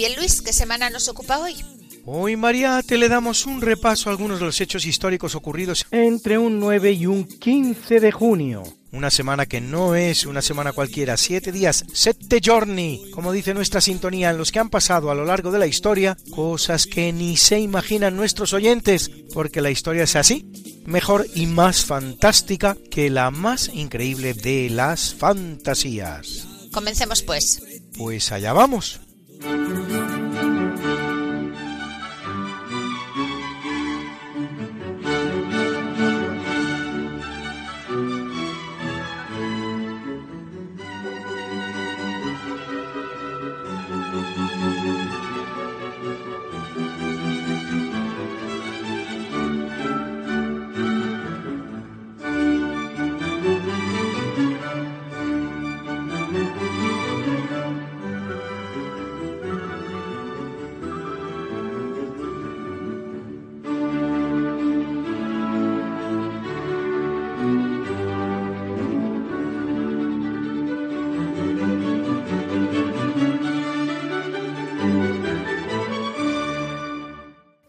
bien, Luis, ¿qué semana nos ocupa hoy? Hoy, Mariate, le damos un repaso a algunos de los hechos históricos ocurridos entre un 9 y un 15 de junio. Una semana que no es una semana cualquiera, siete días, sette giorni, como dice nuestra sintonía, en los que han pasado a lo largo de la historia cosas que ni se imaginan nuestros oyentes, porque la historia es así, mejor y más fantástica que la más increíble de las fantasías. Comencemos pues. Pues allá vamos. Thank you.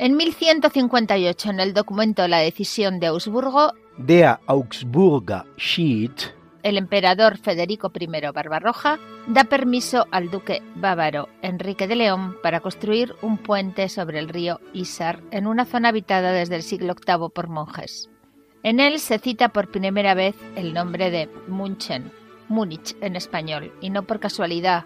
En 1158, en el documento La decisión de Augsburgo, Der Augsburger Schied el emperador Federico I Barbarroja da permiso al duque bávaro Enrique de León para construir un puente sobre el río Isar en una zona habitada desde el siglo VIII por monjes. En él se cita por primera vez el nombre de Munchen, Múnich en español, y no por casualidad,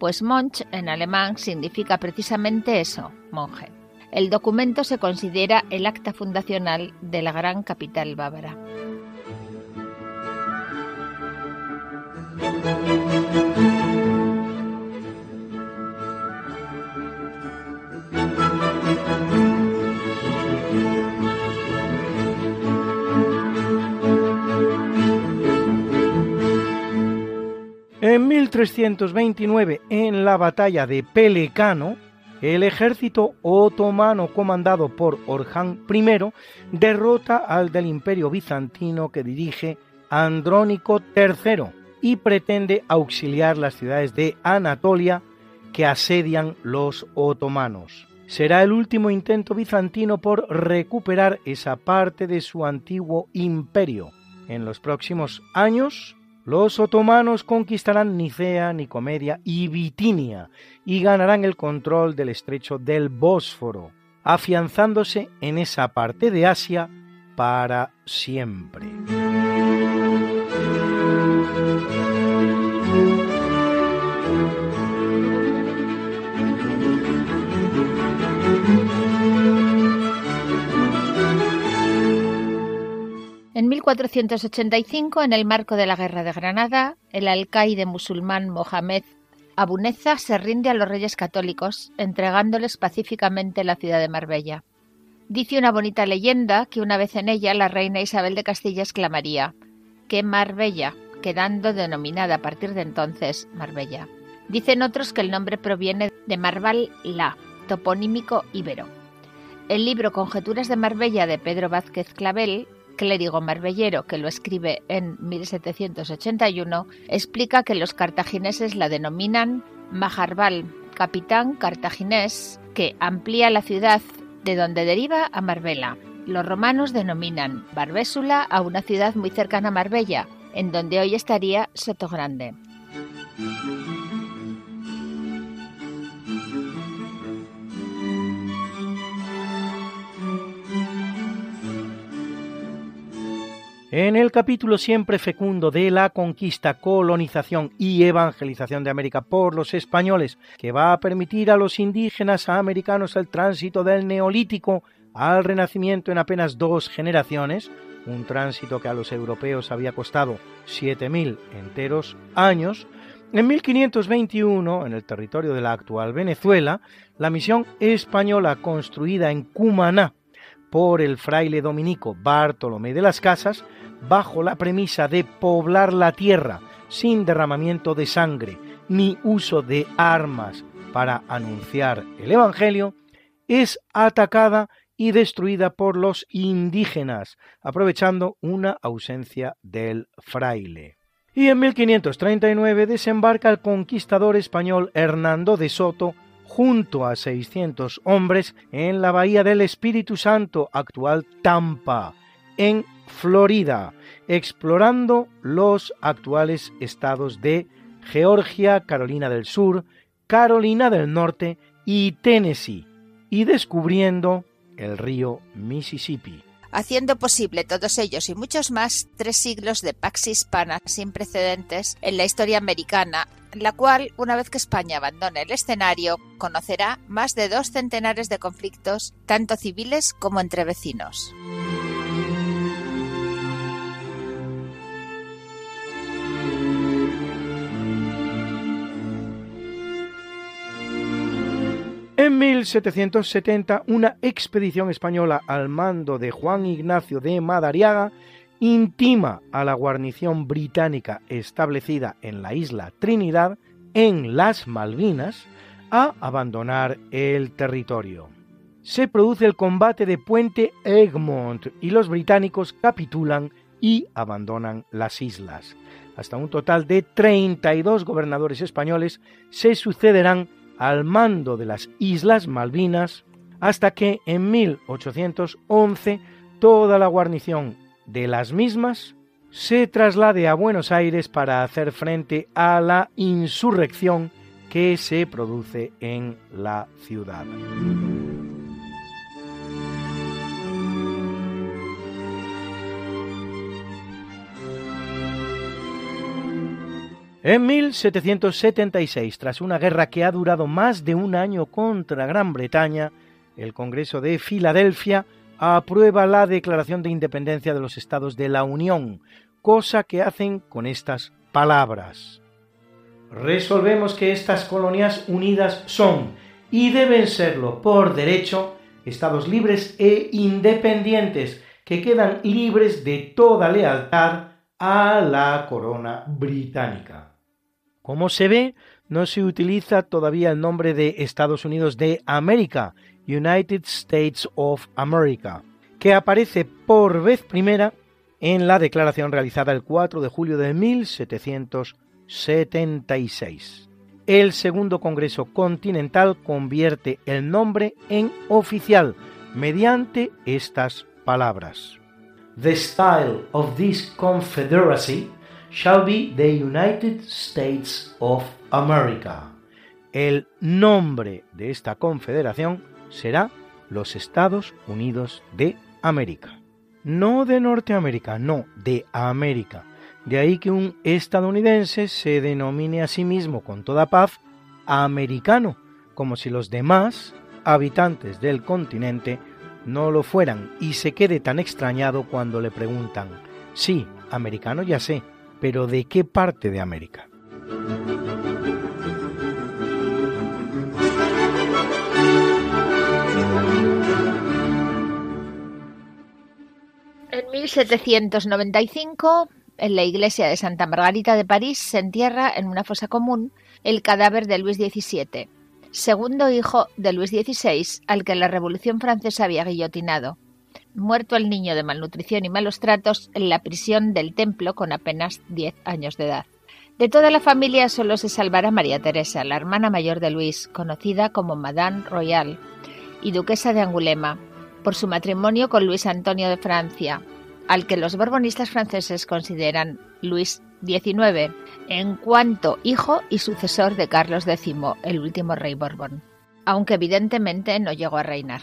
pues Monch en alemán significa precisamente eso, monje. El documento se considera el acta fundacional de la gran capital bávara. En 1329, en la batalla de Pelecano, el ejército otomano comandado por Orhan I derrota al del imperio bizantino que dirige Andrónico III y pretende auxiliar las ciudades de Anatolia que asedian los otomanos. Será el último intento bizantino por recuperar esa parte de su antiguo imperio. En los próximos años, los otomanos conquistarán Nicea, Nicomedia y Bitinia y ganarán el control del estrecho del Bósforo, afianzándose en esa parte de Asia para siempre. 1485, en el marco de la Guerra de Granada, el alcaide musulmán Mohamed Abuneza se rinde a los reyes católicos, entregándoles pacíficamente la ciudad de Marbella. Dice una bonita leyenda que una vez en ella la reina Isabel de Castilla exclamaría ¡Qué Marbella! quedando denominada a partir de entonces Marbella. Dicen otros que el nombre proviene de Marval La, toponímico íbero. El libro Conjeturas de Marbella de Pedro Vázquez Clavel clérigo marbellero que lo escribe en 1781, explica que los cartagineses la denominan Majarbal, capitán cartaginés que amplía la ciudad de donde deriva a Marbella. Los romanos denominan Barbésula a una ciudad muy cercana a Marbella, en donde hoy estaría Sotogrande. En el capítulo siempre fecundo de la conquista, colonización y evangelización de América por los españoles, que va a permitir a los indígenas americanos el tránsito del neolítico al renacimiento en apenas dos generaciones, un tránsito que a los europeos había costado 7.000 enteros años, en 1521, en el territorio de la actual Venezuela, la misión española construida en Cumaná por el fraile dominico Bartolomé de las Casas, bajo la premisa de poblar la tierra sin derramamiento de sangre ni uso de armas para anunciar el Evangelio, es atacada y destruida por los indígenas, aprovechando una ausencia del fraile. Y en 1539 desembarca el conquistador español Hernando de Soto junto a 600 hombres en la bahía del Espíritu Santo, actual Tampa, en Florida, explorando los actuales estados de Georgia, Carolina del Sur, Carolina del Norte y Tennessee, y descubriendo el río Mississippi. Haciendo posible todos ellos y muchos más tres siglos de pax hispana sin precedentes en la historia americana, la cual, una vez que España abandone el escenario, conocerá más de dos centenares de conflictos, tanto civiles como entre vecinos. En 1770, una expedición española al mando de Juan Ignacio de Madariaga intima a la guarnición británica establecida en la isla Trinidad, en las Malvinas, a abandonar el territorio. Se produce el combate de Puente Egmont y los británicos capitulan y abandonan las islas. Hasta un total de 32 gobernadores españoles se sucederán al mando de las Islas Malvinas hasta que en 1811 toda la guarnición de las mismas se traslade a Buenos Aires para hacer frente a la insurrección que se produce en la ciudad. En 1776, tras una guerra que ha durado más de un año contra Gran Bretaña, el Congreso de Filadelfia aprueba la Declaración de Independencia de los Estados de la Unión, cosa que hacen con estas palabras. Resolvemos que estas colonias unidas son y deben serlo por derecho estados libres e independientes que quedan libres de toda lealtad a la corona británica. Como se ve, no se utiliza todavía el nombre de Estados Unidos de América, United States of America, que aparece por vez primera en la declaración realizada el 4 de julio de 1776. El segundo Congreso Continental convierte el nombre en oficial mediante estas palabras. The style of this confederacy shall be the United States of America. El nombre de esta confederación será los Estados Unidos de América. No de Norteamérica, no, de América. De ahí que un estadounidense se denomine a sí mismo con toda paz americano, como si los demás habitantes del continente no lo fueran y se quede tan extrañado cuando le preguntan, sí, americano ya sé, pero ¿de qué parte de América? 1795, en la iglesia de Santa Margarita de París se entierra en una fosa común el cadáver de Luis XVII, segundo hijo de Luis XVI, al que la Revolución Francesa había guillotinado muerto el niño de malnutrición y malos tratos en la prisión del templo con apenas 10 años de edad. De toda la familia solo se salvará María Teresa, la hermana mayor de Luis, conocida como Madame Royal y duquesa de Angulema, por su matrimonio con Luis Antonio de Francia, al que los borbonistas franceses consideran Luis XIX, en cuanto hijo y sucesor de Carlos X, el último rey borbón, aunque evidentemente no llegó a reinar.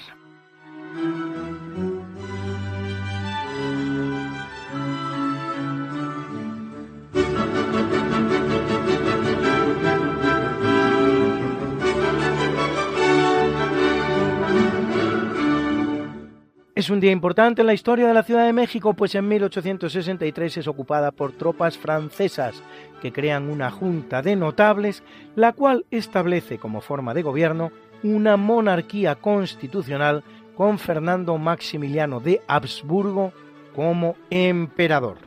Es un día importante en la historia de la Ciudad de México, pues en 1863 es ocupada por tropas francesas que crean una junta de notables, la cual establece como forma de gobierno una monarquía constitucional con Fernando Maximiliano de Habsburgo como emperador.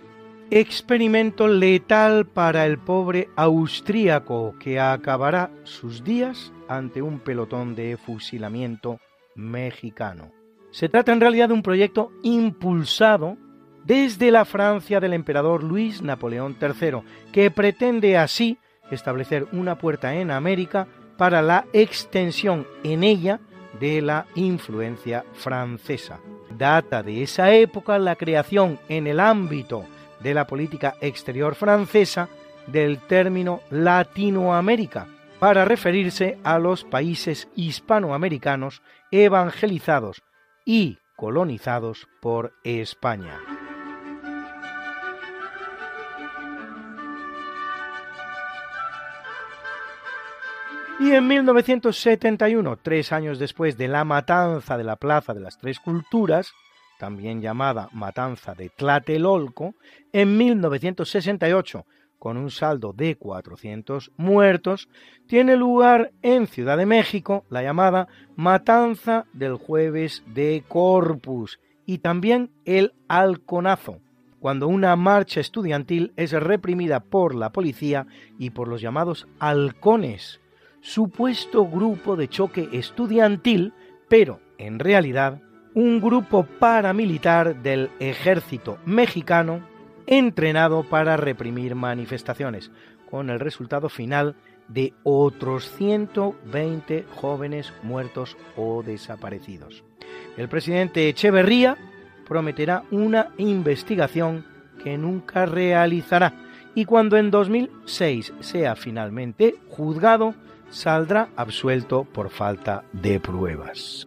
Experimento letal para el pobre austríaco que acabará sus días ante un pelotón de fusilamiento mexicano. Se trata en realidad de un proyecto impulsado desde la Francia del emperador Luis Napoleón III, que pretende así establecer una puerta en América para la extensión en ella de la influencia francesa. Data de esa época la creación en el ámbito de la política exterior francesa del término Latinoamérica, para referirse a los países hispanoamericanos evangelizados y colonizados por España. Y en 1971, tres años después de la matanza de la Plaza de las Tres Culturas, también llamada Matanza de Tlatelolco, en 1968 con un saldo de 400 muertos, tiene lugar en Ciudad de México la llamada Matanza del Jueves de Corpus y también el Halconazo, cuando una marcha estudiantil es reprimida por la policía y por los llamados halcones, supuesto grupo de choque estudiantil, pero en realidad un grupo paramilitar del ejército mexicano entrenado para reprimir manifestaciones, con el resultado final de otros 120 jóvenes muertos o desaparecidos. El presidente Echeverría prometerá una investigación que nunca realizará y cuando en 2006 sea finalmente juzgado, saldrá absuelto por falta de pruebas.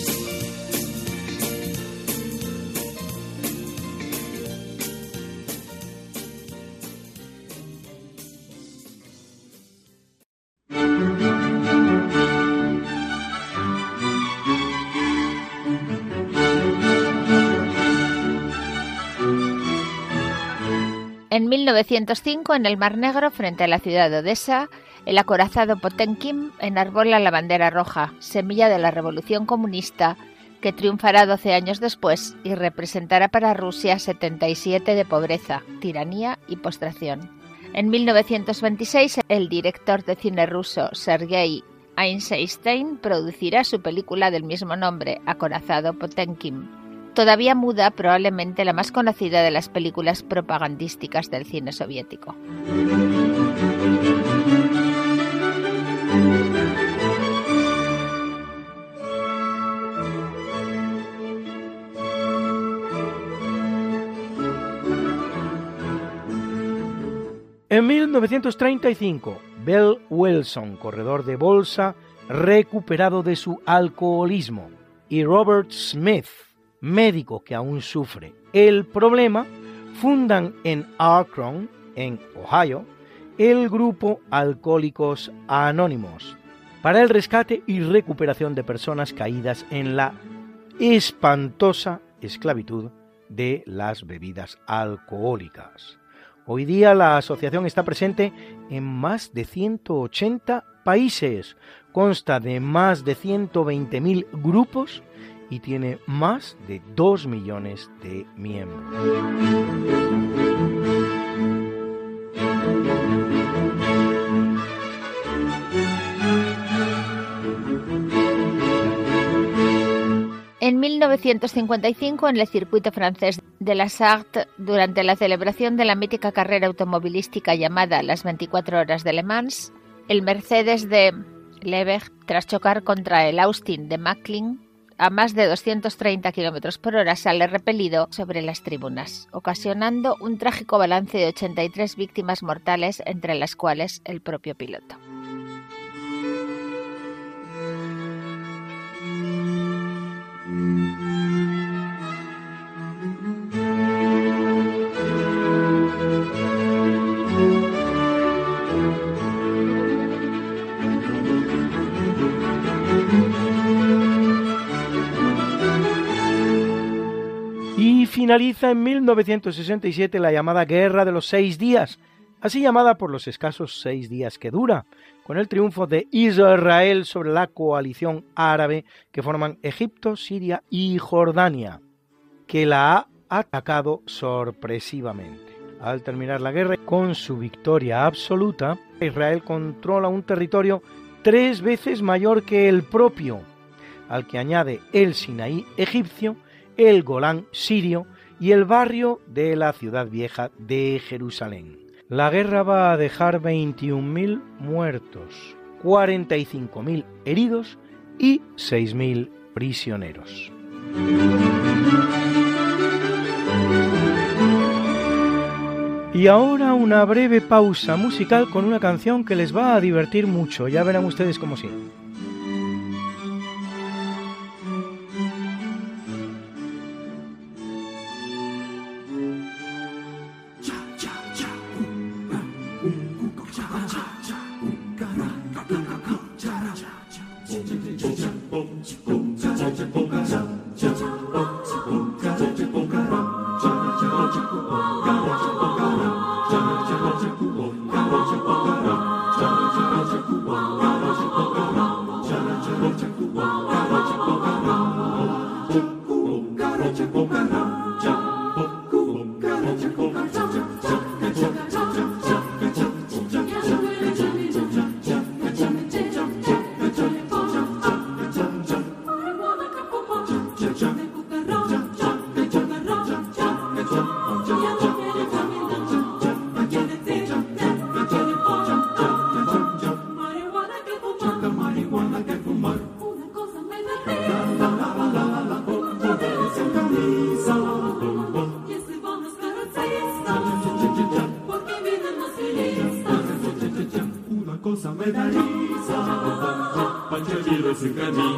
En 1905, en el Mar Negro, frente a la ciudad de Odessa, el acorazado Potemkin enarbola la bandera roja, semilla de la revolución comunista que triunfará 12 años después y representará para Rusia 77 de pobreza, tiranía y postración. En 1926, el director de cine ruso Sergei Eisenstein producirá su película del mismo nombre, Acorazado Potemkin todavía muda probablemente la más conocida de las películas propagandísticas del cine soviético. En 1935, Bell Wilson, corredor de bolsa, recuperado de su alcoholismo, y Robert Smith, médico que aún sufre el problema, fundan en Akron, en Ohio, el grupo Alcohólicos Anónimos para el rescate y recuperación de personas caídas en la espantosa esclavitud de las bebidas alcohólicas. Hoy día la asociación está presente en más de 180 países, consta de más de 120.000 grupos y tiene más de 2 millones de miembros. En 1955, en el circuito francés de la Sarthe, durante la celebración de la mítica carrera automovilística llamada las 24 horas de Le Mans, el Mercedes de Lebech, tras chocar contra el Austin de Macklin, a más de 230 km por hora sale repelido sobre las tribunas, ocasionando un trágico balance de 83 víctimas mortales, entre las cuales el propio piloto. Finaliza en 1967 la llamada Guerra de los Seis Días, así llamada por los escasos seis días que dura, con el triunfo de Israel sobre la coalición árabe que forman Egipto, Siria y Jordania, que la ha atacado sorpresivamente. Al terminar la guerra, con su victoria absoluta, Israel controla un territorio tres veces mayor que el propio, al que añade el Sinaí egipcio, el Golán sirio y el barrio de la ciudad vieja de Jerusalén. La guerra va a dejar 21.000 muertos, 45.000 heridos y 6.000 prisioneros. Y ahora una breve pausa musical con una canción que les va a divertir mucho, ya verán ustedes cómo sí. когда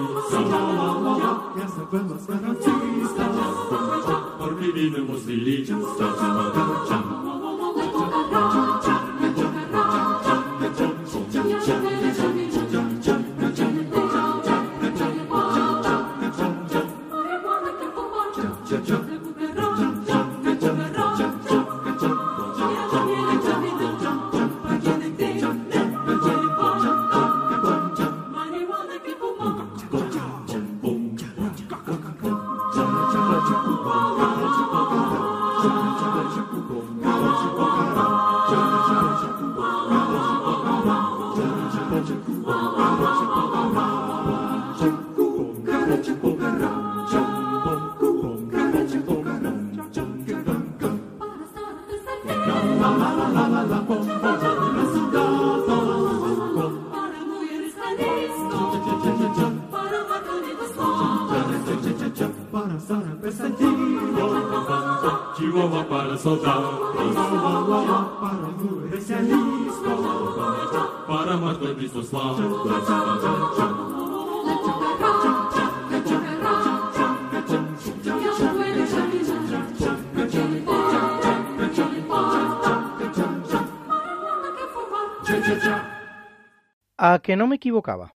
A que no me equivocaba.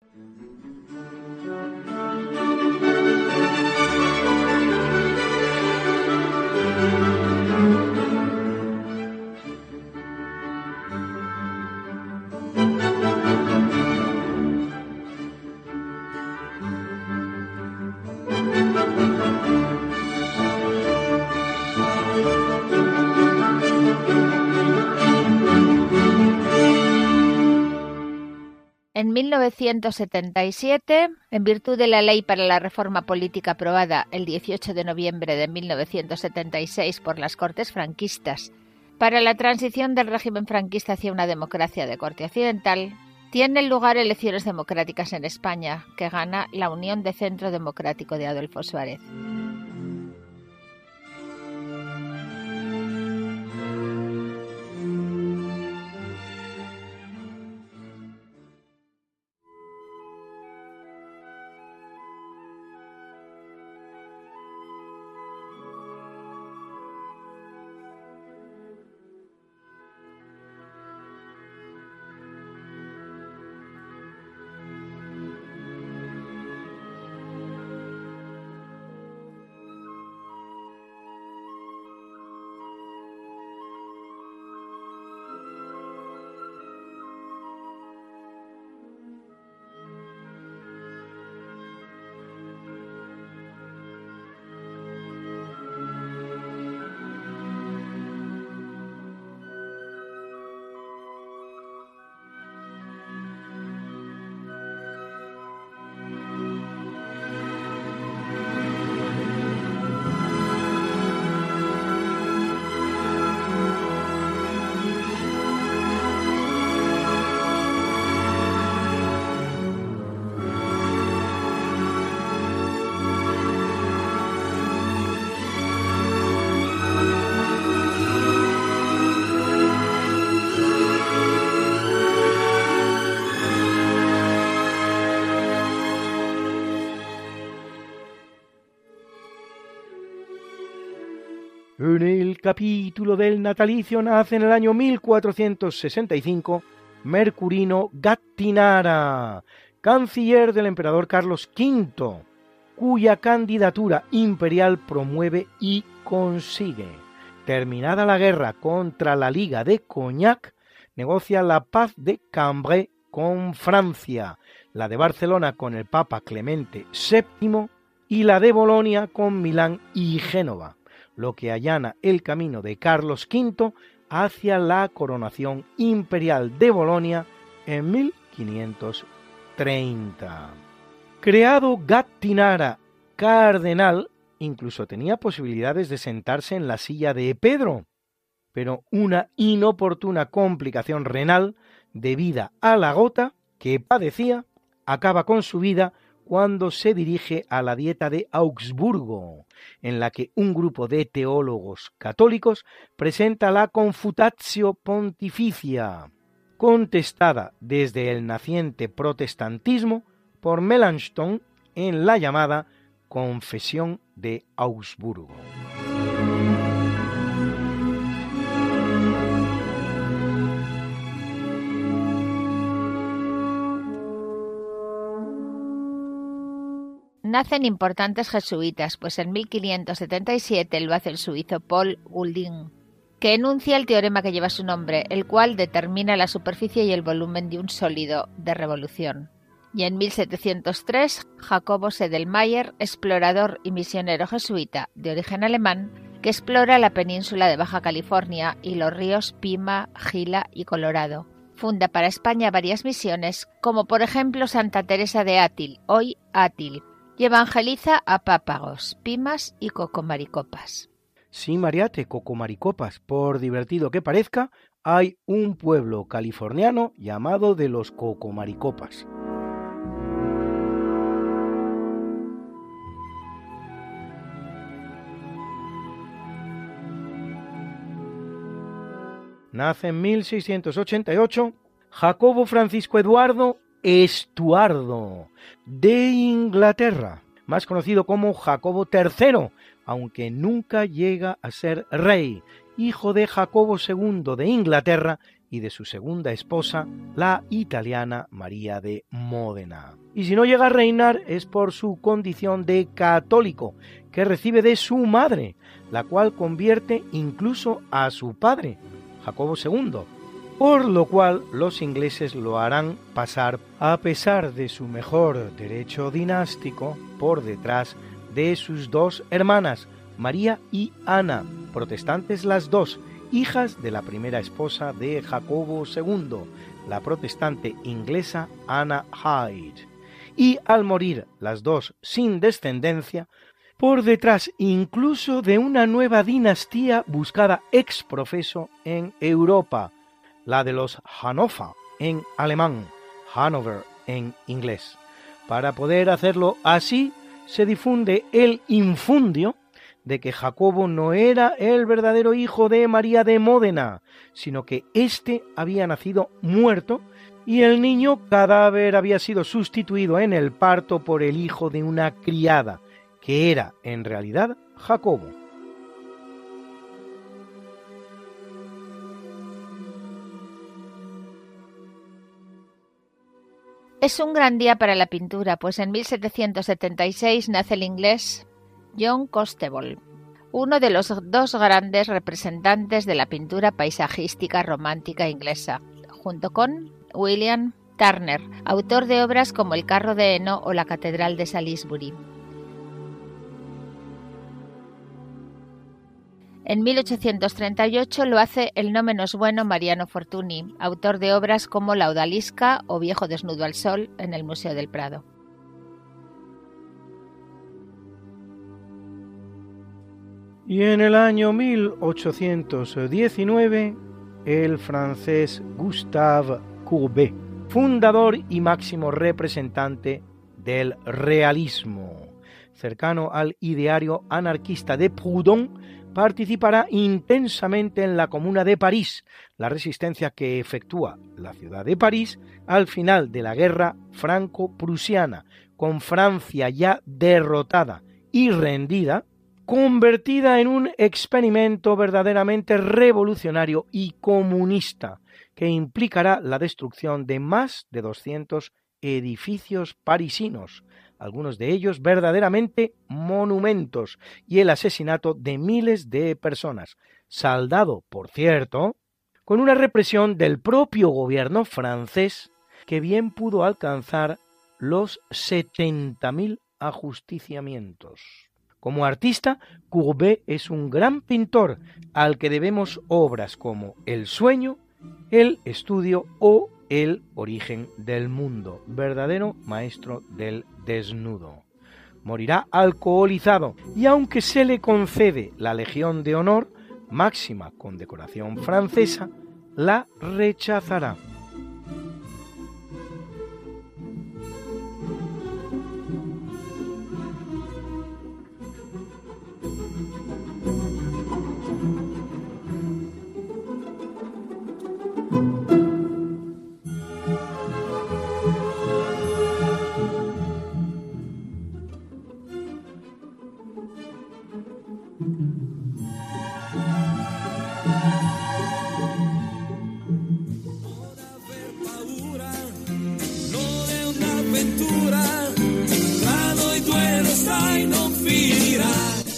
1977, en virtud de la Ley para la Reforma Política aprobada el 18 de noviembre de 1976 por las Cortes franquistas, para la transición del régimen franquista hacia una democracia de corte occidental, tienen lugar elecciones democráticas en España, que gana la Unión de Centro Democrático de Adolfo Suárez. Capítulo del natalicio nace en el año 1465 Mercurino Gattinara, canciller del emperador Carlos V, cuya candidatura imperial promueve y consigue. Terminada la guerra contra la Liga de Cognac, negocia la paz de Cambrai con Francia, la de Barcelona con el Papa Clemente VII y la de Bolonia con Milán y Génova lo que allana el camino de Carlos V hacia la coronación imperial de Bolonia en 1530. Creado Gattinara cardenal, incluso tenía posibilidades de sentarse en la silla de Pedro, pero una inoportuna complicación renal debida a la gota que padecía acaba con su vida cuando se dirige a la dieta de Augsburgo, en la que un grupo de teólogos católicos presenta la Confutatio Pontificia, contestada desde el naciente protestantismo por Melanchthon en la llamada Confesión de Augsburgo. Nacen importantes jesuitas, pues en 1577 lo hace el suizo Paul Goulding, que enuncia el teorema que lleva su nombre, el cual determina la superficie y el volumen de un sólido de revolución. Y en 1703, Jacobo Sedelmayer, explorador y misionero jesuita de origen alemán, que explora la península de Baja California y los ríos Pima, Gila y Colorado. Funda para España varias misiones, como por ejemplo Santa Teresa de Átil, hoy Átil, y evangeliza a pápagos, pimas y cocomaricopas. Sí, Mariate, cocomaricopas, por divertido que parezca, hay un pueblo californiano llamado de los cocomaricopas. nace en 1688 Jacobo Francisco Eduardo Estuardo de Inglaterra, más conocido como Jacobo III, aunque nunca llega a ser rey, hijo de Jacobo II de Inglaterra y de su segunda esposa, la italiana María de Módena. Y si no llega a reinar es por su condición de católico, que recibe de su madre, la cual convierte incluso a su padre, Jacobo II, por lo cual los ingleses lo harán pasar, a pesar de su mejor derecho dinástico, por detrás de sus dos hermanas, María y Ana, protestantes las dos, hijas de la primera esposa de Jacobo II, la protestante inglesa Anna Hyde. Y al morir las dos sin descendencia, por detrás incluso de una nueva dinastía buscada ex profeso en Europa, la de los Hannover en alemán, Hanover en inglés. Para poder hacerlo así, se difunde el infundio de que Jacobo no era el verdadero hijo de María de Módena, sino que éste había nacido muerto y el niño cadáver había sido sustituido en el parto por el hijo de una criada, que era en realidad Jacobo. Es un gran día para la pintura, pues en 1776 nace el inglés John Constable, uno de los dos grandes representantes de la pintura paisajística romántica inglesa, junto con William Turner, autor de obras como El carro de heno o la Catedral de Salisbury. En 1838 lo hace el no menos bueno Mariano Fortuny, autor de obras como La Odalisca o Viejo desnudo al sol en el Museo del Prado. Y en el año 1819, el francés Gustave Courbet, fundador y máximo representante del realismo, cercano al ideario anarquista de Proudhon, participará intensamente en la Comuna de París, la resistencia que efectúa la ciudad de París al final de la guerra franco-prusiana, con Francia ya derrotada y rendida, convertida en un experimento verdaderamente revolucionario y comunista, que implicará la destrucción de más de 200 edificios parisinos, algunos de ellos verdaderamente monumentos, y el asesinato de miles de personas, saldado, por cierto, con una represión del propio gobierno francés que bien pudo alcanzar los 70.000 ajusticiamientos. Como artista, Courbet es un gran pintor al que debemos obras como El sueño, El estudio o El origen del mundo, verdadero maestro del desnudo. Morirá alcoholizado y aunque se le concede la Legión de Honor, máxima condecoración francesa, la rechazará.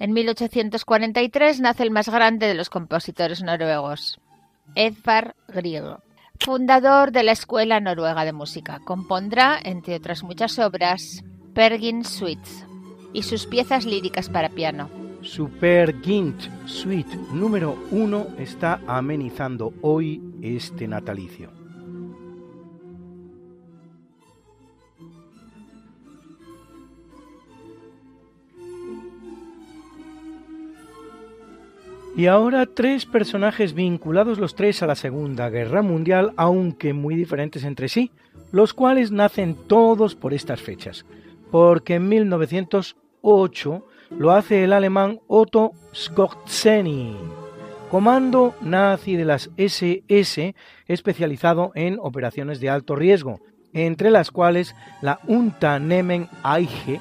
En 1843 nace el más grande de los compositores noruegos, Edvard Grieg, fundador de la Escuela Noruega de Música. Compondrá, entre otras muchas obras, Pergin Suites y sus piezas líricas para piano. Super Gint Suite número 1 está amenizando hoy este natalicio. Y ahora tres personajes vinculados los tres a la Segunda Guerra Mundial, aunque muy diferentes entre sí, los cuales nacen todos por estas fechas, porque en 1908 lo hace el alemán Otto Skorzeny, comando nazi de las SS especializado en operaciones de alto riesgo, entre las cuales la Unternehmen Eiche,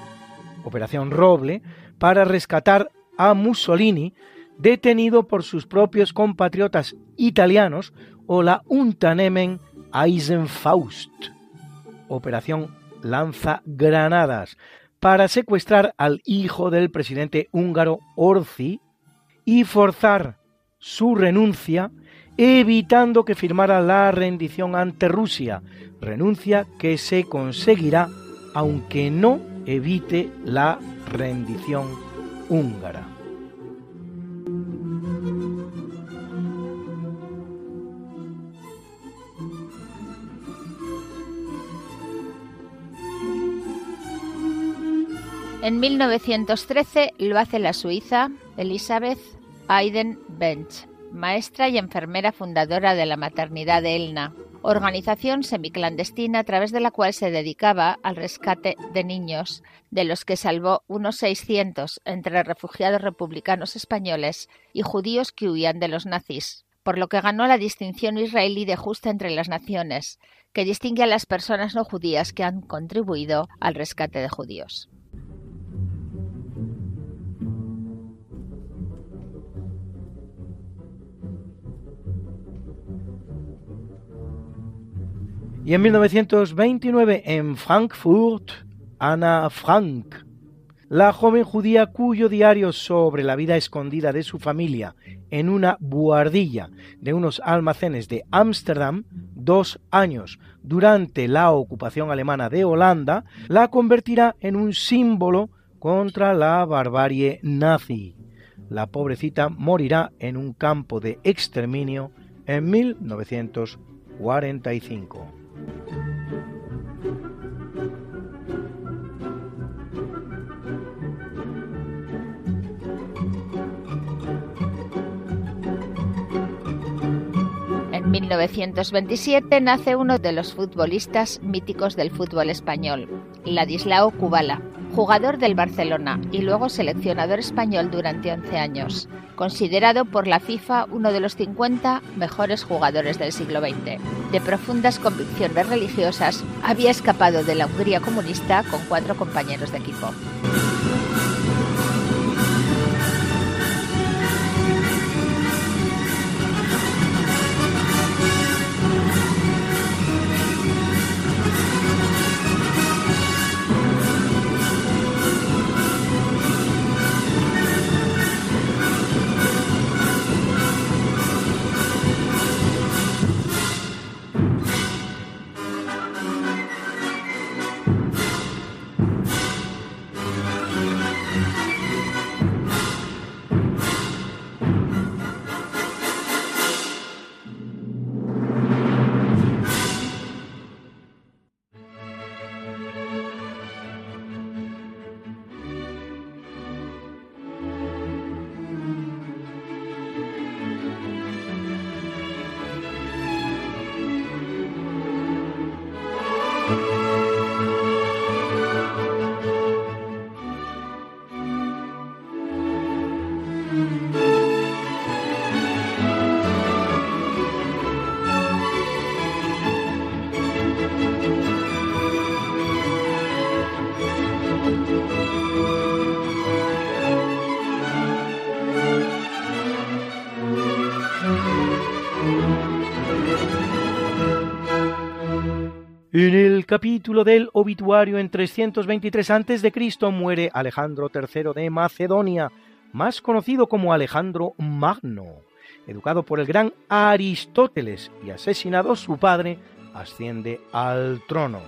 Operación Roble, para rescatar a Mussolini detenido por sus propios compatriotas italianos, o la Unternehmen Eisenfaust, Operación Lanza Granadas, para secuestrar al hijo del presidente húngaro Orzi y forzar su renuncia, evitando que firmara la rendición ante Rusia, renuncia que se conseguirá aunque no evite la rendición húngara. En 1913 lo hace la suiza Elisabeth Aiden Bench, maestra y enfermera fundadora de la maternidad de Elna, organización semiclandestina a través de la cual se dedicaba al rescate de niños, de los que salvó unos 600 entre refugiados republicanos españoles y judíos que huían de los nazis, por lo que ganó la distinción israelí de justa entre las naciones, que distingue a las personas no judías que han contribuido al rescate de judíos. Y en 1929 en Frankfurt, Anna Frank, la joven judía cuyo diario sobre la vida escondida de su familia en una buhardilla de unos almacenes de Ámsterdam, dos años durante la ocupación alemana de Holanda, la convertirá en un símbolo contra la barbarie nazi. La pobrecita morirá en un campo de exterminio en 1945. En 1927 nace uno de los futbolistas míticos del fútbol español, Ladislao Kubala, jugador del Barcelona y luego seleccionador español durante 11 años, considerado por la FIFA uno de los 50 mejores jugadores del siglo XX. De profundas convicciones religiosas, había escapado de la Hungría comunista con cuatro compañeros de equipo. Capítulo del obituario en 323 a.C. muere Alejandro III de Macedonia, más conocido como Alejandro Magno. Educado por el gran Aristóteles y asesinado su padre, asciende al trono.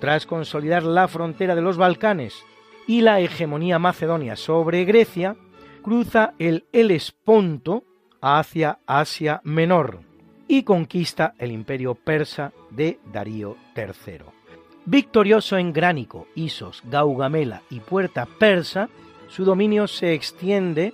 Tras consolidar la frontera de los Balcanes y la hegemonía macedonia sobre Grecia, cruza el Helesponto hacia Asia Menor y conquista el imperio persa de Darío III. Victorioso en Gránico, Isos, Gaugamela y Puerta Persa, su dominio se extiende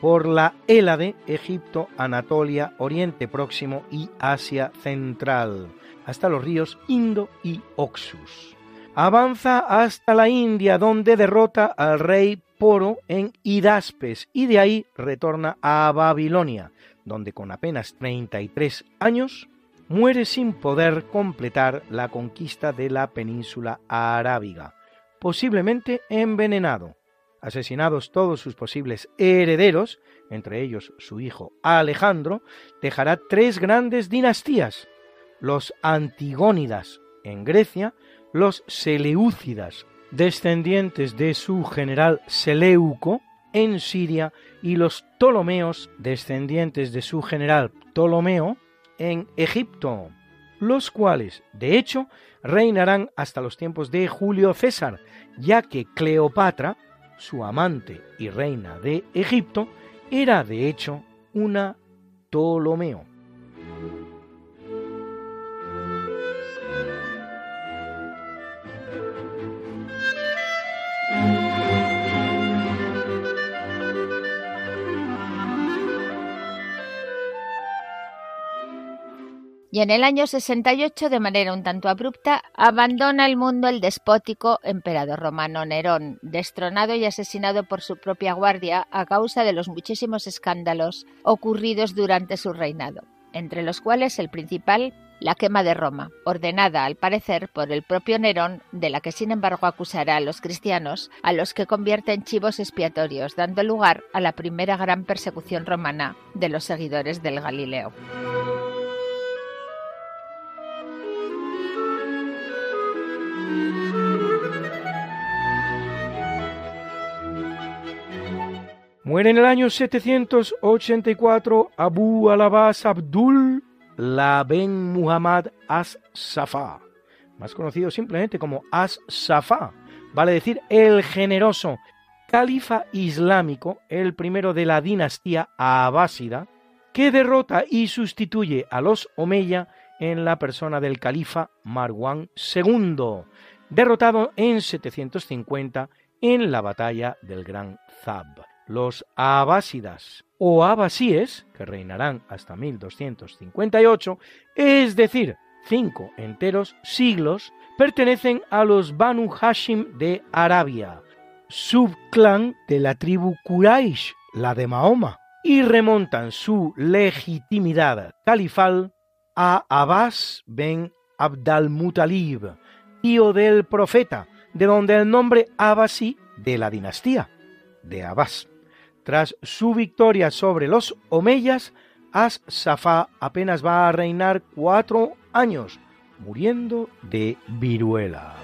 por la Hélade, Egipto, Anatolia, Oriente Próximo y Asia Central, hasta los ríos Indo y Oxus. Avanza hasta la India, donde derrota al rey Poro en Hidaspes y de ahí retorna a Babilonia, donde con apenas 33 años muere sin poder completar la conquista de la península arábiga, posiblemente envenenado. Asesinados todos sus posibles herederos, entre ellos su hijo Alejandro, dejará tres grandes dinastías, los Antigónidas en Grecia, los Seleucidas, descendientes de su general Seleuco, en Siria, y los Ptolomeos, descendientes de su general Ptolomeo, en Egipto, los cuales, de hecho, reinarán hasta los tiempos de Julio César, ya que Cleopatra, su amante y reina de Egipto, era de hecho una Ptolomeo. Y en el año 68, de manera un tanto abrupta, abandona el mundo el despótico emperador romano Nerón, destronado y asesinado por su propia guardia a causa de los muchísimos escándalos ocurridos durante su reinado, entre los cuales el principal, la quema de Roma, ordenada al parecer por el propio Nerón, de la que sin embargo acusará a los cristianos, a los que convierte en chivos expiatorios, dando lugar a la primera gran persecución romana de los seguidores del Galileo. Muere en el año 784 Abu al-Abbas Abdul la ben Muhammad as-Safa, más conocido simplemente como as-Safa, vale decir el generoso, califa islámico, el primero de la dinastía abásida, que derrota y sustituye a los Omeya en la persona del califa Marwan II, derrotado en 750 en la batalla del Gran Zab los abásidas o abasíes, que reinarán hasta 1258, es decir, cinco enteros siglos, pertenecen a los Banu Hashim de Arabia, subclan de la tribu Quraysh, la de Mahoma, y remontan su legitimidad califal a Abbas ben Abdal-Mutalib, tío del profeta, de donde el nombre Abasí de la dinastía de Abbas. Tras su victoria sobre los Omeyas, As-Safá apenas va a reinar cuatro años, muriendo de viruela.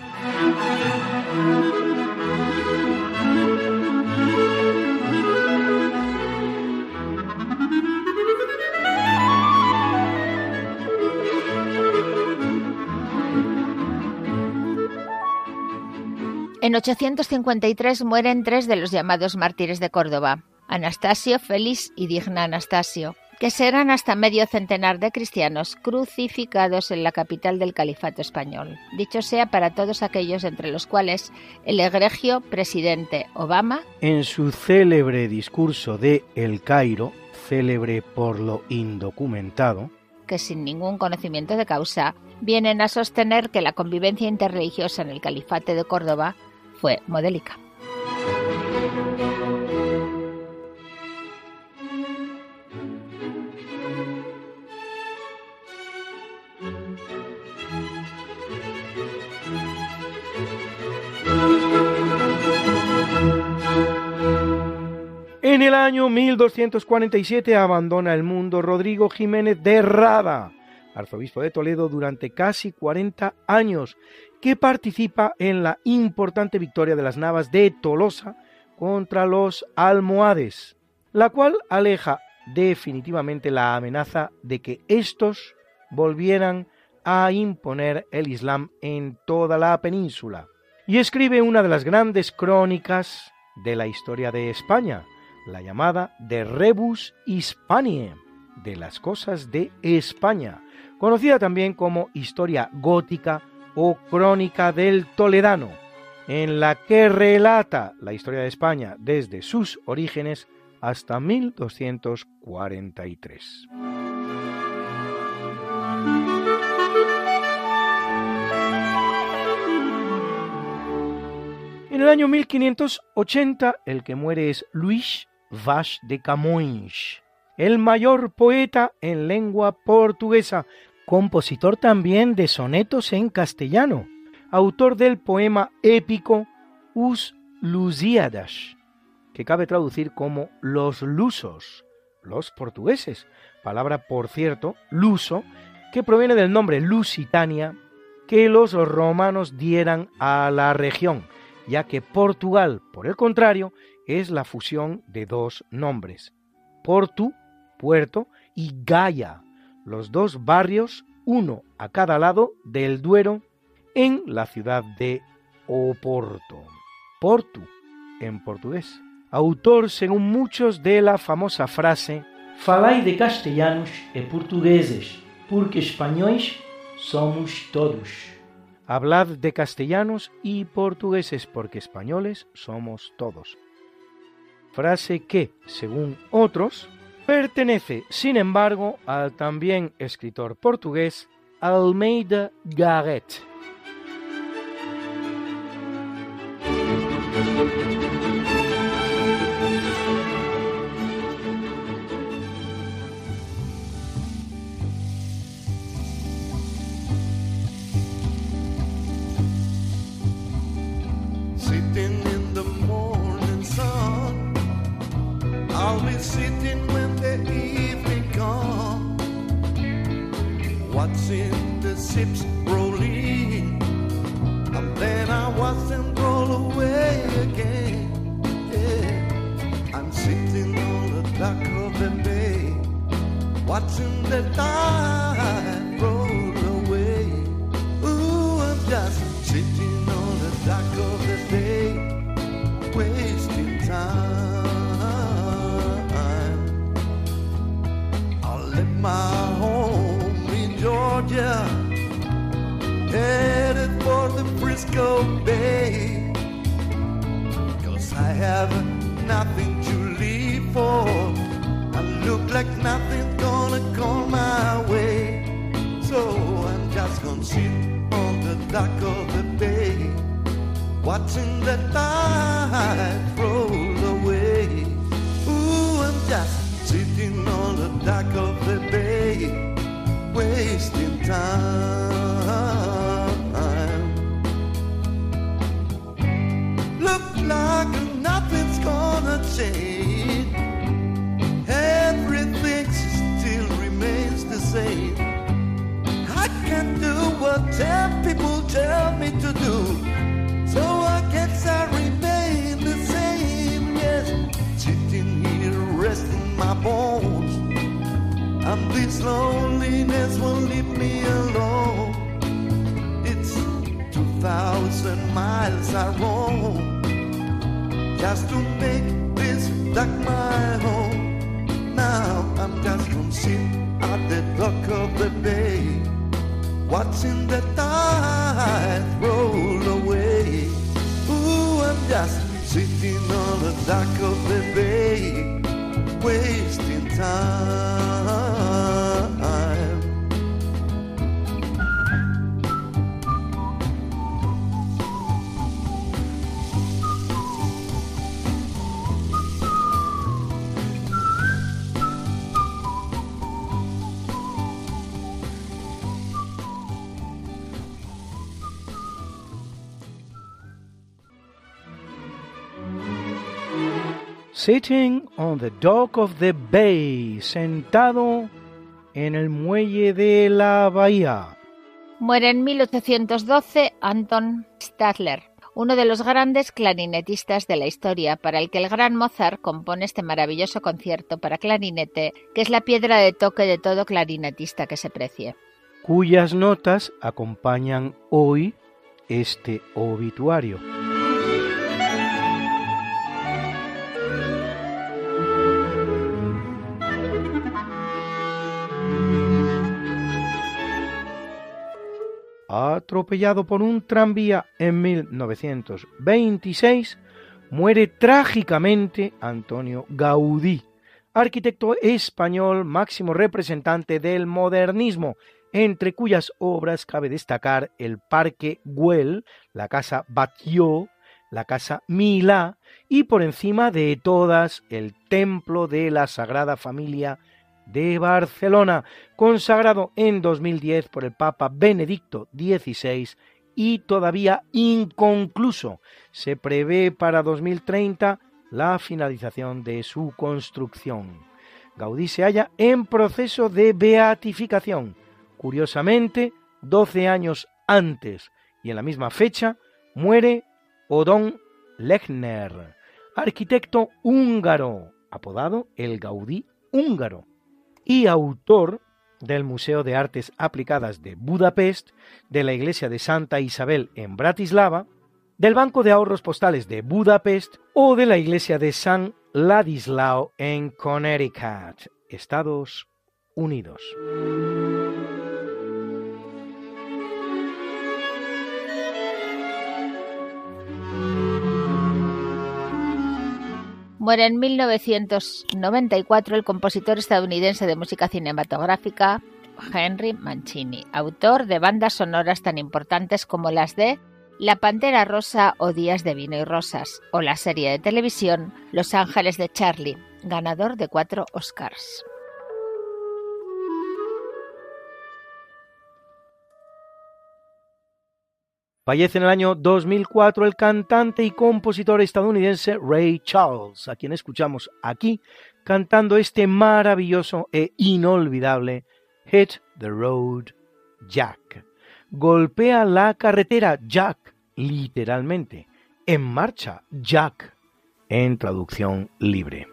En 853 mueren tres de los llamados mártires de Córdoba, Anastasio, Félix y Digna Anastasio, que serán hasta medio centenar de cristianos crucificados en la capital del califato español. Dicho sea para todos aquellos entre los cuales el egregio presidente Obama, en su célebre discurso de El Cairo, célebre por lo indocumentado, que sin ningún conocimiento de causa, vienen a sostener que la convivencia interreligiosa en el califato de Córdoba fue modélica. 1247 abandona el mundo Rodrigo Jiménez de Rada, arzobispo de Toledo durante casi 40 años, que participa en la importante victoria de las Navas de Tolosa contra los almohades, la cual aleja definitivamente la amenaza de que estos volvieran a imponer el Islam en toda la península. Y escribe una de las grandes crónicas de la historia de España, la llamada de Rebus Hispaniae, de las cosas de España, conocida también como Historia Gótica o Crónica del Toledano, en la que relata la historia de España desde sus orígenes hasta 1243. En el año 1580 el que muere es Luis Vaz de Camões, el mayor poeta en lengua portuguesa, compositor también de sonetos en castellano, autor del poema épico Us Lusíadas, que cabe traducir como los lusos, los portugueses, palabra por cierto, luso, que proviene del nombre Lusitania que los romanos dieran a la región, ya que Portugal, por el contrario, es la fusión de dos nombres, Portu, puerto, y Gaia, los dos barrios, uno a cada lado del Duero, en la ciudad de Oporto. Portu, en portugués. Autor, según muchos, de la famosa frase Falai de castellanos e portugueses, porque españoles somos todos. Hablad de castellanos y portugueses, porque españoles somos todos. Frase que, según otros, pertenece, sin embargo, al también escritor portugués Almeida Garrett. Wasting time. I left my home in Georgia, headed for the Frisco Bay. Cause I have nothing to live for. I look like nothing's gonna come my way. So I'm just gonna sit on the dock of watching the tide roll away. Ooh, I'm just sitting on the dock of the bay, wasting time. Look like nothing's gonna change. Everything still remains the same. I can do what ten people tell me to do. Bones. And this loneliness won't leave me alone. It's 2,000 miles I roam just to make this dock my home. Now I'm just gonna sit at the dock of the bay, watching the tide roll away. Ooh, I'm just sitting on the dock of the bay, wasting time. Sitting on the dock of the bay, sentado en el muelle de la bahía. Muere en 1812 Anton Stadler, uno de los grandes clarinetistas de la historia, para el que el gran Mozart compone este maravilloso concierto para clarinete, que es la piedra de toque de todo clarinetista que se precie. cuyas notas acompañan hoy este obituario. Atropellado por un tranvía en 1926, muere trágicamente Antonio Gaudí, arquitecto español máximo representante del modernismo, entre cuyas obras cabe destacar el Parque Güell, la Casa Batlló, la Casa Milá y por encima de todas el Templo de la Sagrada Familia de Barcelona, consagrado en 2010 por el Papa Benedicto XVI y todavía inconcluso. Se prevé para 2030 la finalización de su construcción. Gaudí se halla en proceso de beatificación. Curiosamente, 12 años antes y en la misma fecha, muere Odón Lechner, arquitecto húngaro, apodado el Gaudí húngaro, y autor del Museo de Artes Aplicadas de Budapest, de la Iglesia de Santa Isabel en Bratislava, del Banco de Ahorros Postales de Budapest o de la Iglesia de San Ladislao en Connecticut, Estados Unidos. Muere en 1994 el compositor estadounidense de música cinematográfica Henry Mancini, autor de bandas sonoras tan importantes como las de La Pantera Rosa o Días de Vino y Rosas, o la serie de televisión Los Ángeles de Charlie, ganador de cuatro Oscars. Fallece en el año 2004 el cantante y compositor estadounidense Ray Charles, a quien escuchamos aquí cantando este maravilloso e inolvidable Hit the Road Jack. Golpea la carretera Jack, literalmente. En marcha Jack, en traducción libre.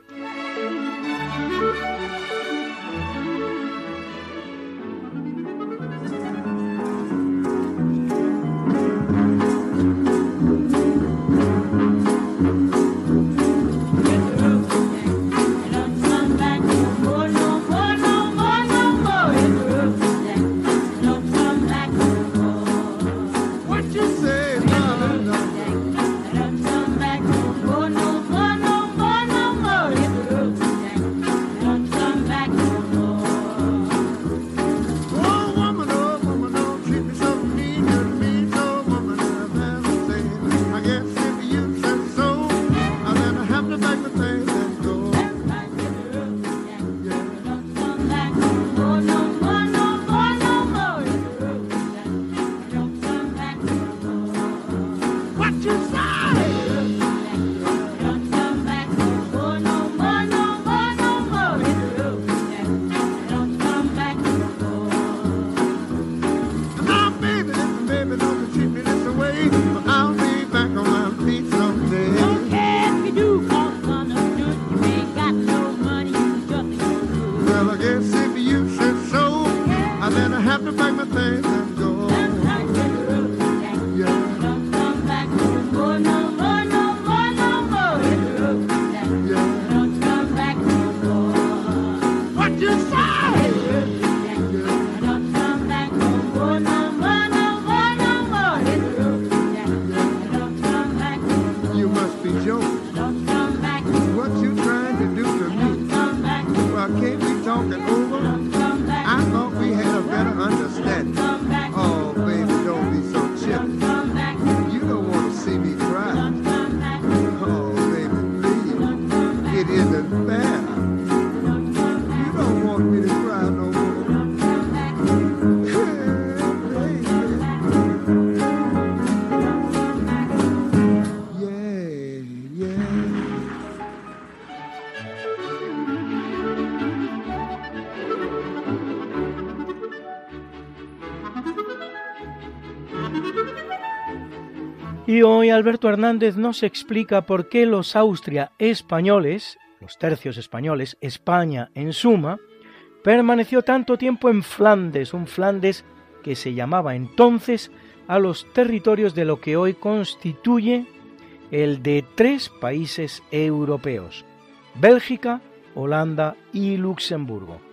Y hoy Alberto Hernández nos explica por qué los Austria españoles, los tercios españoles, España en suma, permaneció tanto tiempo en Flandes, un Flandes que se llamaba entonces a los territorios de lo que hoy constituye el de tres países europeos, Bélgica, Holanda y Luxemburgo.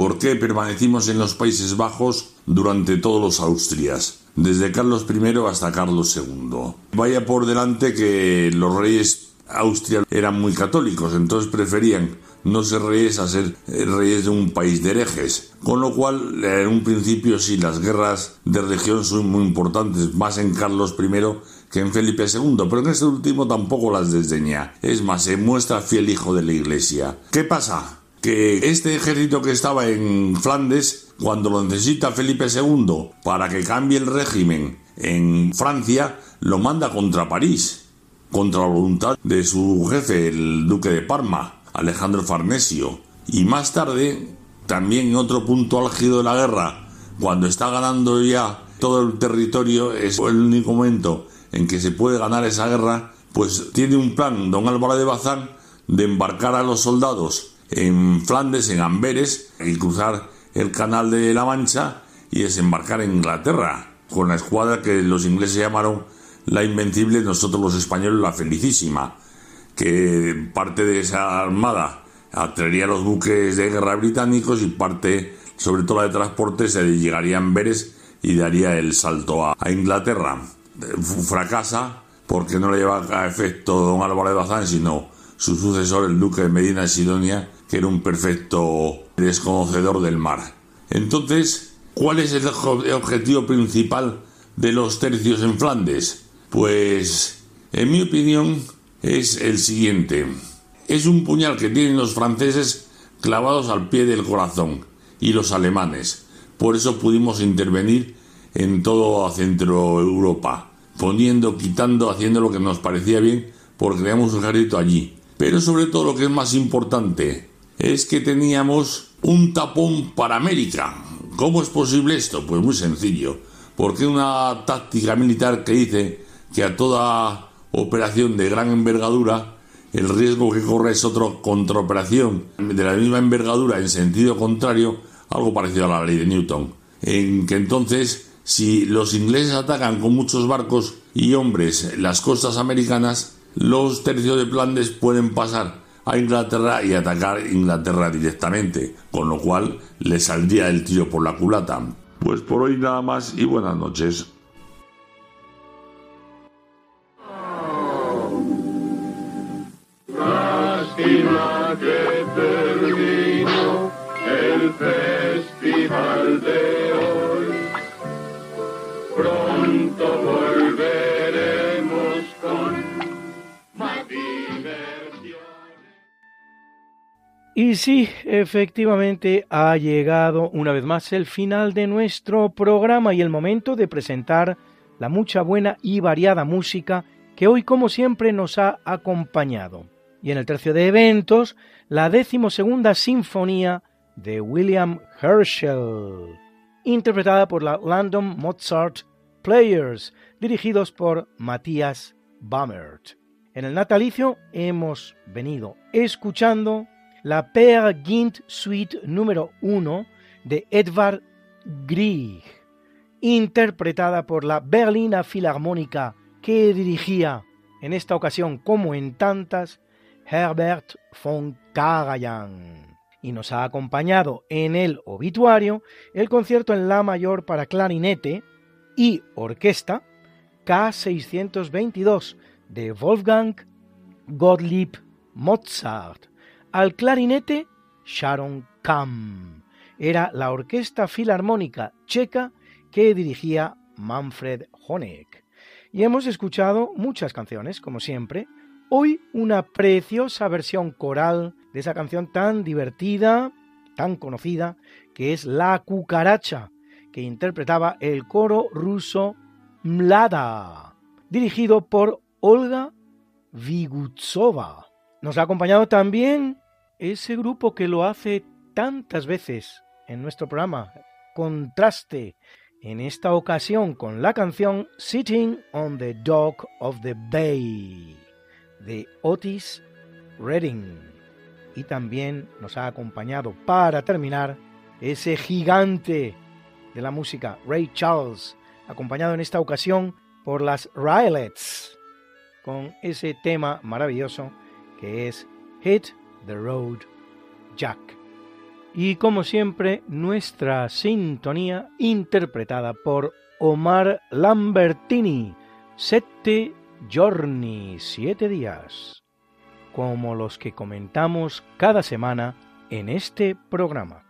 Por qué permanecimos en los Países Bajos durante todos los Austrias, desde Carlos I hasta Carlos II. Vaya por delante que los reyes Austria eran muy católicos, entonces preferían no ser reyes a ser reyes de un país de herejes. Con lo cual, en un principio sí, las guerras de religión son muy importantes, más en Carlos I que en Felipe II, pero en este último tampoco las desdeña. Es más, se muestra fiel hijo de la Iglesia. ¿Qué pasa? Que este ejército que estaba en Flandes, cuando lo necesita Felipe II para que cambie el régimen en Francia, lo manda contra París, contra la voluntad de su jefe, el duque de Parma. Alejandro Farnesio. Y más tarde, también en otro punto álgido de la guerra, cuando está ganando ya todo el territorio, es el único momento en que se puede ganar esa guerra, pues tiene un plan don Álvaro de Bazán de embarcar a los soldados en Flandes, en Amberes, y cruzar el canal de la Mancha y desembarcar en Inglaterra, con la escuadra que los ingleses llamaron la Invencible, nosotros los españoles la Felicísima que parte de esa armada atraería los buques de guerra británicos y parte, sobre todo la de transporte, se llegaría a Amberes y daría el salto a, Inglaterra. Fracasa porque no le lleva a efecto don Álvaro de Bazán, sino su sucesor, el duque de Medina de Sidonia, que era un perfecto desconocedor del mar. Entonces, ¿cuál es el objetivo principal de los tercios en Flandes? Pues, en mi opinión, es el siguiente. Es un puñal que tienen los franceses clavados al pie del corazón y los alemanes. Por eso pudimos intervenir en todo Centro Europa, poniendo, quitando, haciendo lo que nos parecía bien, porque teníamos un ejército allí. Pero sobre todo lo que es más importante es que teníamos un tapón para América. ¿Cómo es posible esto? Pues muy sencillo, porque una táctica militar que dice que a toda operación de gran envergadura, el riesgo que corre es otra contraoperación de la misma envergadura en sentido contrario, algo parecido a la ley de Newton, en que entonces si los ingleses atacan con muchos barcos y hombres las costas americanas, los tercios de Flandes pueden pasar a Inglaterra y atacar Inglaterra directamente, con lo cual le saldría el tiro por la culata. Pues por hoy nada más y buenas noches. el festival de hoy. Pronto volveremos Y sí, efectivamente ha llegado una vez más el final de nuestro programa y el momento de presentar la mucha buena y variada música que hoy como siempre nos ha acompañado y en el tercio de eventos la decimosegunda sinfonía de William Herschel, interpretada por la London Mozart Players, dirigidos por Matthias Bammert. En el natalicio hemos venido escuchando la Per Gint Suite número 1 de Edvard Grieg, interpretada por la Berlina Filarmónica que dirigía en esta ocasión como en tantas Herbert von Karajan. Y nos ha acompañado en el obituario el concierto en La mayor para clarinete y orquesta K622 de Wolfgang Gottlieb Mozart. Al clarinete Sharon Kamm. Era la orquesta filarmónica checa que dirigía Manfred Honeck. Y hemos escuchado muchas canciones, como siempre, Hoy una preciosa versión coral de esa canción tan divertida, tan conocida, que es La cucaracha, que interpretaba el coro ruso Mlada, dirigido por Olga Vigutsova. Nos ha acompañado también ese grupo que lo hace tantas veces en nuestro programa, Contraste, en esta ocasión con la canción Sitting on the Dock of the Bay de Otis Redding. Y también nos ha acompañado para terminar ese gigante de la música, Ray Charles, acompañado en esta ocasión por las Rylets, con ese tema maravilloso que es Hit the Road Jack. Y como siempre, nuestra sintonía interpretada por Omar Lambertini, Sette Giorni, siete días, como los que comentamos cada semana en este programa.